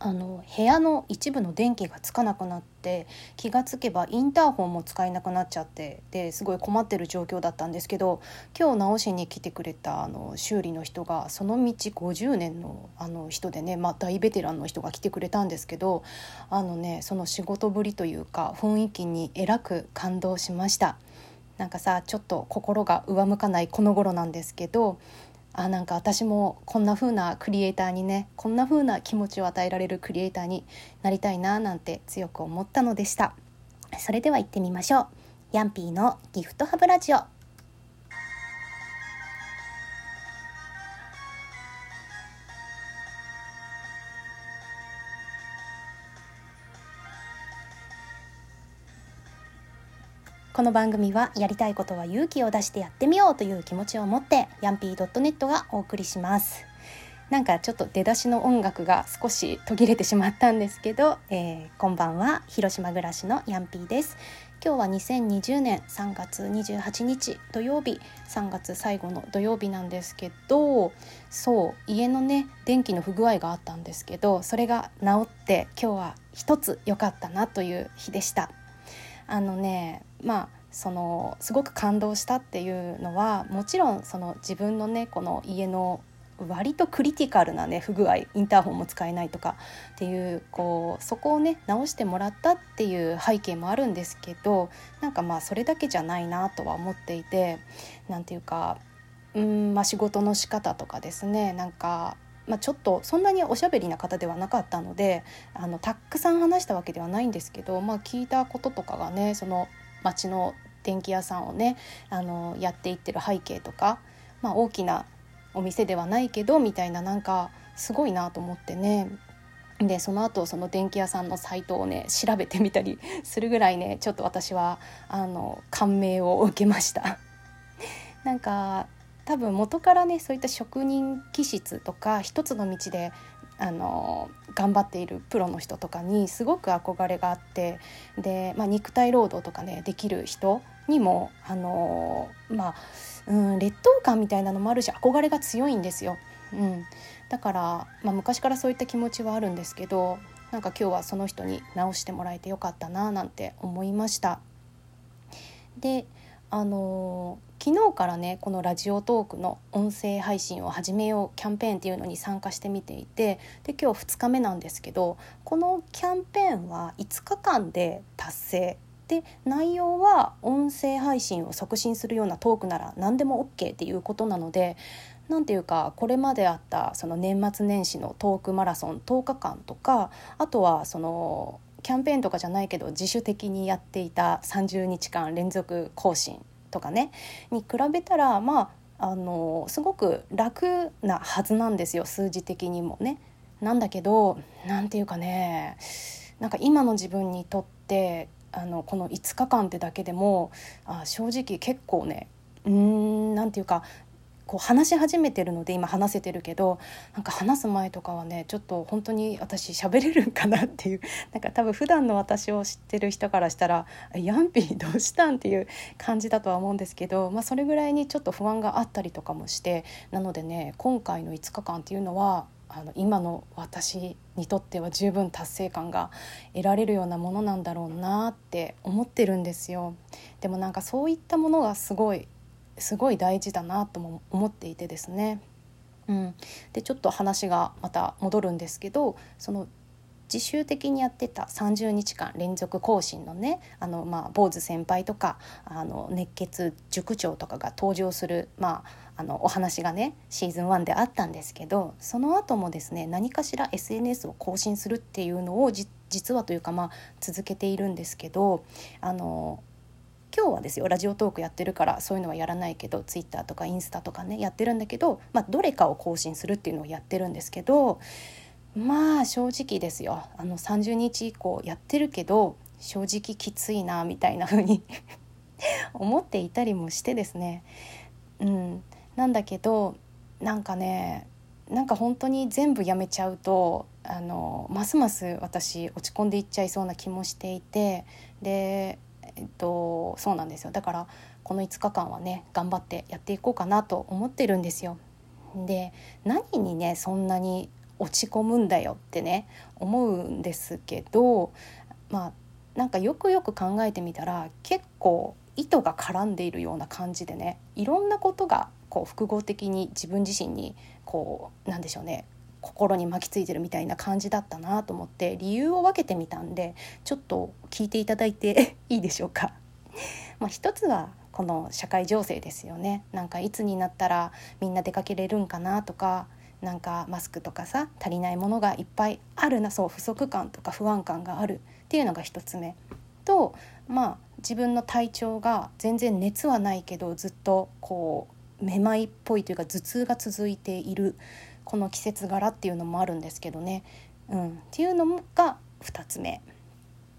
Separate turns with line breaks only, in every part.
あの部屋の一部の電気がつかなくなって気がつけばインターホンも使えなくなっちゃってですごい困ってる状況だったんですけど今日直しに来てくれたあの修理の人がその道50年のあの人でね、まあ、大ベテランの人が来てくれたんですけどあのねその仕事ぶりというか雰囲気にえらく感動しました。なんかさちょっと心が上向かないこの頃なんですけどあなんか私もこんな風なクリエイターにねこんな風な気持ちを与えられるクリエイターになりたいななんて強く思ったのでした。それでは行ってみましょう。ヤンピーのギフトハブラジオ。この番組はやりたいことは勇気を出してやってみようという気持ちを持ってヤンピー .net がお送りします。なんかちょっと出だしの音楽が少し途切れてしまったんですけど、えー、こんばんは広島暮らしのヤンピーです。今日は2020年3月28日土曜日3月最後の土曜日なんですけどそう家のね電気の不具合があったんですけどそれが治って今日は一つ良かったなという日でした。あのねまあそのすごく感動したっていうのはもちろんその自分のねこの家の割とクリティカルなね不具合インターホンも使えないとかっていうこうそこをね直してもらったっていう背景もあるんですけどなんかまあそれだけじゃないなとは思っていて何て言うかうんまあ仕事の仕方とかですねなんかまあ、ちょっとそんなにおしゃべりな方ではなかったのであのたくさん話したわけではないんですけど、まあ、聞いたこととかがねその町の電気屋さんをねあのやっていってる背景とか、まあ、大きなお店ではないけどみたいななんかすごいなと思ってねでその後その電気屋さんのサイトをね調べてみたり するぐらいねちょっと私はあの感銘を受けました。なんか多分元からねそういった職人気質とか一つの道であの頑張っているプロの人とかにすごく憧れがあってで、まあ、肉体労働とかねできる人にもあのまあ、うん、劣等感みたいなのもあるし憧れが強いんですよ。うん、だから、まあ、昔からそういった気持ちはあるんですけどなんか今日はその人に直してもらえてよかったななんて思いました。であの昨日からねこのラジオトークの音声配信を始めようキャンペーンっていうのに参加してみていてで今日2日目なんですけどこのキャンペーンは5日間で達成。で内容は音声配信を促進するようなトークなら何でも OK っていうことなので何ていうかこれまであったその年末年始のトークマラソン10日間とかあとはそのキャンペーンとかじゃないけど自主的にやっていた30日間連続更新とかねに比べたらまああのすごく楽なはずなんですよ数字的にもね。なんだけど何て言うかねなんか今の自分にとってあのこの5日間ってだけでもあ正直結構ねうーんなんていうかこう話し始めてるので今話せてるけどなんか話す前とかはねちょっと本当に私喋れるんかなっていう なんか多分普段の私を知ってる人からしたら「ヤンピーどうしたん?」っていう感じだとは思うんですけど、まあ、それぐらいにちょっと不安があったりとかもしてなのでね今回の5日間っていうのはあの今の私にとっては十分達成感が得られるようなものなんだろうなって思ってるんですよでもなんかそういったものがすごいすごい大事だなとも思っていてですね。うん、でちょっと話がまた戻るんですけどその自習的にやってた30日間連続更新のねあの、まあ、坊主先輩とかあの熱血塾長とかが登場する、まあ、あのお話がねシーズン1であったんですけどその後もですね何かしら SNS を更新するっていうのを実はというか、まあ、続けているんですけどあの今日はですよラジオトークやってるからそういうのはやらないけどツイッターとかインスタとかねやってるんだけど、まあ、どれかを更新するっていうのをやってるんですけどまあ正直ですよあの30日以降やってるけど正直きついなみたいな風に 思っていたりもしてですね。うん。なんだけどなんかねなんか本当に全部やめちゃうとあのますます私落ち込んでいっちゃいそうな気もしていてでえっと、そうなんですよだからこの5日間はね頑張ってやっていこうかなと思ってるんですよ。で何にねそんなに落ち込むんだよってね思うんですけどまあなんかよくよく考えてみたら結構意図が絡んでいるような感じでねいろんなことがこう複合的に自分自身にこうなんでしょうね心に巻きついてるみたいな感じだったなと思って理由を分けてみたんでちょっと聞いていただいて いいでしょうか。まあ、一つはこの社会情勢ですよね。なんかいつになったらみんな出かけれるんかなとかなんかマスクとかさ足りないものがいっぱいあるなそう不足感とか不安感がある。っていうのが一つ目。とまあ自分の体調が全然熱はないけどずっとこうめまいっぽいというか頭痛が続いている。この季節柄っていうのもあるんですけどね、うん、っていうのが2つ目。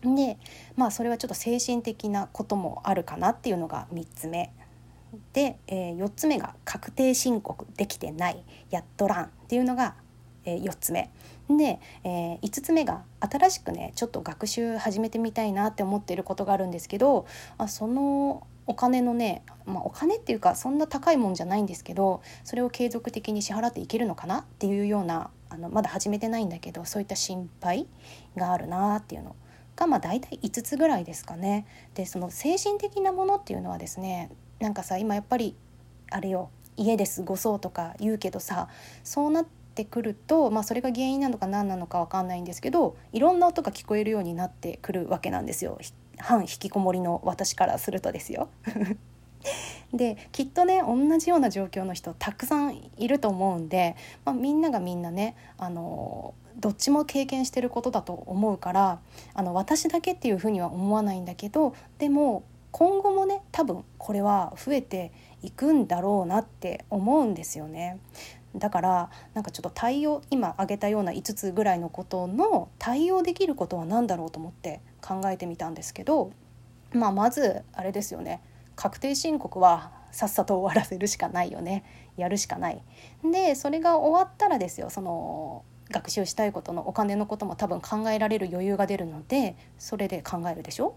でまあそれはちょっと精神的なこともあるかなっていうのが3つ目。で、えー、4つ目が確定申告できてないやっとらんっていうのが、えー、4つ目。で、えー、5つ目が新しくねちょっと学習始めてみたいなって思っていることがあるんですけどあそのお金のね、まあ、お金っていうかそんな高いもんじゃないんですけどそれを継続的に支払っていけるのかなっていうようなあのまだ始めてないんだけどそういった心配があるなっていうのがまあ大体5つぐらいですかね。でその精神的なものっていうのはですねなんかさ今やっぱりあれよ家で過ごそうとか言うけどさそうなってくると、まあ、それが原因なのか何なのか分かんないんですけどいろんな音が聞こえるようになってくるわけなんですよ反引きこもりの私からするとですよ。できっとね同じような状況の人たくさんいると思うんで、まあ、みんながみんなねあのどっちも経験してることだと思うからあの私だけっていうふうには思わないんだけどでも今後もね多分これは増えていくんだろうなって思うんですよね。だからなんかちょっと対応今挙げたような5つぐらいのことの対応できることは何だろうと思って考えてみたんですけど、まあ、まずあれですよね確定申告はさっさと終わらせるしかないよねやるしかない。でそれが終わったらですよその学習したいことのお金のことも多分考えられる余裕が出るのでそれで考えるでしょ？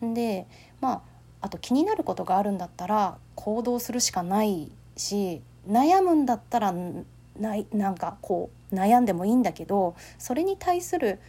でまああと気になることがあるんだったら行動するしかないし悩むんだったらないなんかこう悩んでもいいんだけどそれに対する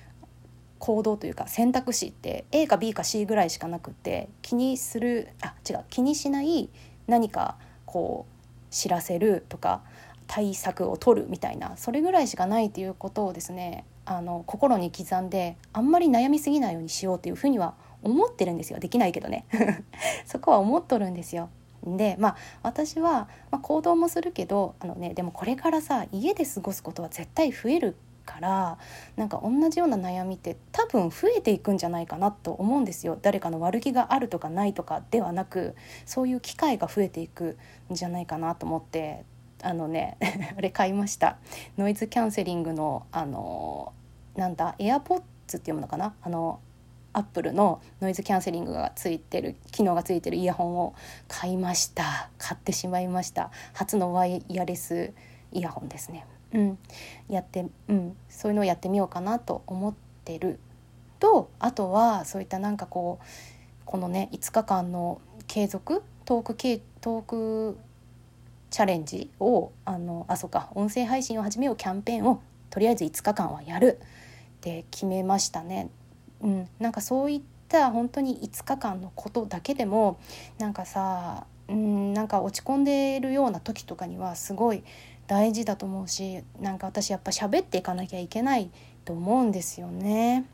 行動というか選択肢って A か B か C ぐらいしかなくって気にするあ違う気にしない何かこう知らせるとか対策を取るみたいなそれぐらいしかないということをですねあの心に刻んであんまり悩みすぎないようにしようというふうには思ってるんですよ。できないけどね。そこは思っとるんですよ。でまあ私は、まあ、行動もするけどあの、ね、でもこれからさ家で過ごすことは絶対増えるからなんか同じような悩みって多分増えていくんじゃないかなと思うんですよ。誰かの悪気があるとかないとかではなくそういう機会が増えていくんじゃないかなと思ってあのね あれ買いました。ノイズキャンセリングのあのなんだエアポッツっていうものかな？あのアップルのノイズキャンセリングがついてる機能がついてるイヤホンを買いました。買ってしまいました初のワイヤレスイヤホンですね。うん。やってうん。そういうのをやってみようかなと思ってるとあとはそういったなんかこうこのね5日間の継続トーク系トークチャレンジをあのあそうか。音声配信を始めようキャンペーンをとりあえず5日間はやるって決めましたね。うん、なんかそういった本当に5日間のことだけでもなんかさうんなんか落ち込んでるような時とかにはすごい大事だと思うしなんか私やっぱ喋っていかなきゃいけないと思うんですよね。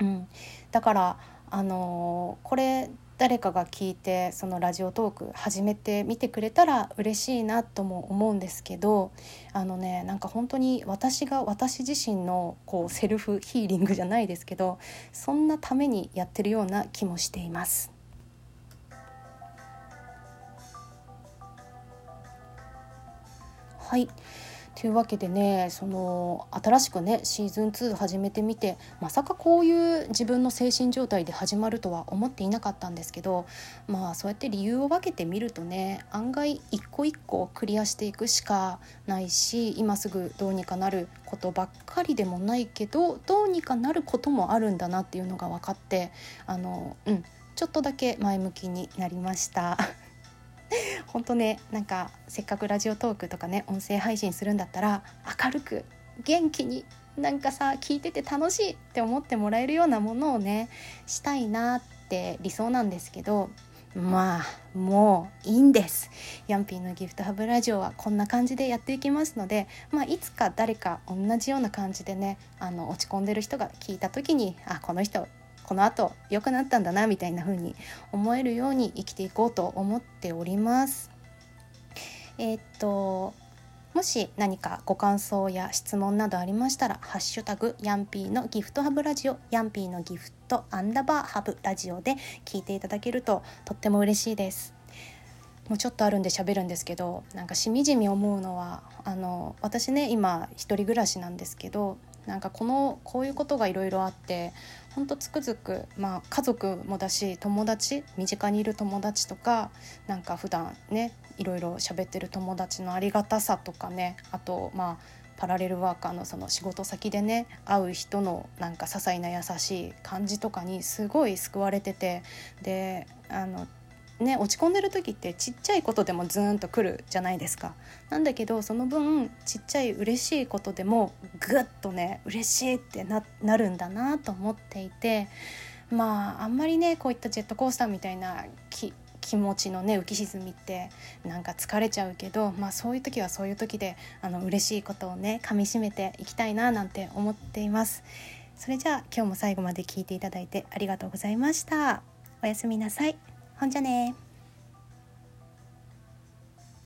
うん、だからあのー、これ誰かが聞いてそのラジオトーク始めてみてくれたら嬉しいなとも思うんですけどあのねなんか本当に私が私自身のこうセルフヒーリングじゃないですけどそんなためにやってるような気もしています。はいというわけでねその新しくねシーズン2始めてみてまさかこういう自分の精神状態で始まるとは思っていなかったんですけどまあそうやって理由を分けてみるとね案外一個一個クリアしていくしかないし今すぐどうにかなることばっかりでもないけどどうにかなることもあるんだなっていうのが分かってあのうんちょっとだけ前向きになりました。本当ねなんかせっかくラジオトークとかね音声配信するんだったら明るく元気になんかさ聞いてて楽しいって思ってもらえるようなものをねしたいなって理想なんですけどまあもういいんです。ヤンピーのギフトハブラジオはこんな感じでやっていきますので、まあ、いつか誰か同じような感じでねあの落ち込んでる人が聞いた時にあこの人このあと良くなったんだなみたいな風に思えるように生きていこうと思っております。えー、っともし何かご感想や質問などありましたら「ハッシュタグヤンピーのギフトハブラジオ」ヤンピーのギフトアンダーバーハブラジオで聞いていただけるととっても嬉しいです。もうちょっとあるんで喋るんですけどなんかしみじみ思うのはあの私ね今一人暮らしなんですけどなんかこのこういうことがいろいろあってほんとつくづく、まあ、家族もだし友達身近にいる友達とかなんか普段ねいろいろ喋ってる友達のありがたさとかねあとまあパラレルワーカーのその仕事先でね会う人のなんか些細な優しい感じとかにすごい救われててであのね落ち込んでる時ってちっちゃいことでもズーンとくるじゃないですか。なんだけどその分ちっちゃい嬉しいことでもグッとね嬉しいってななるんだなと思っていてまああんまりねこういったジェットコースターみたいな気気持ちのね浮き沈みってなんか疲れちゃうけど、まあ、そういう時はそういう時であの嬉しいことをねかみしめていきたいななんて思っています。それじゃあ今日も最後まで聞いていただいてありがとうございました。おやすみなさい。ほんじゃね。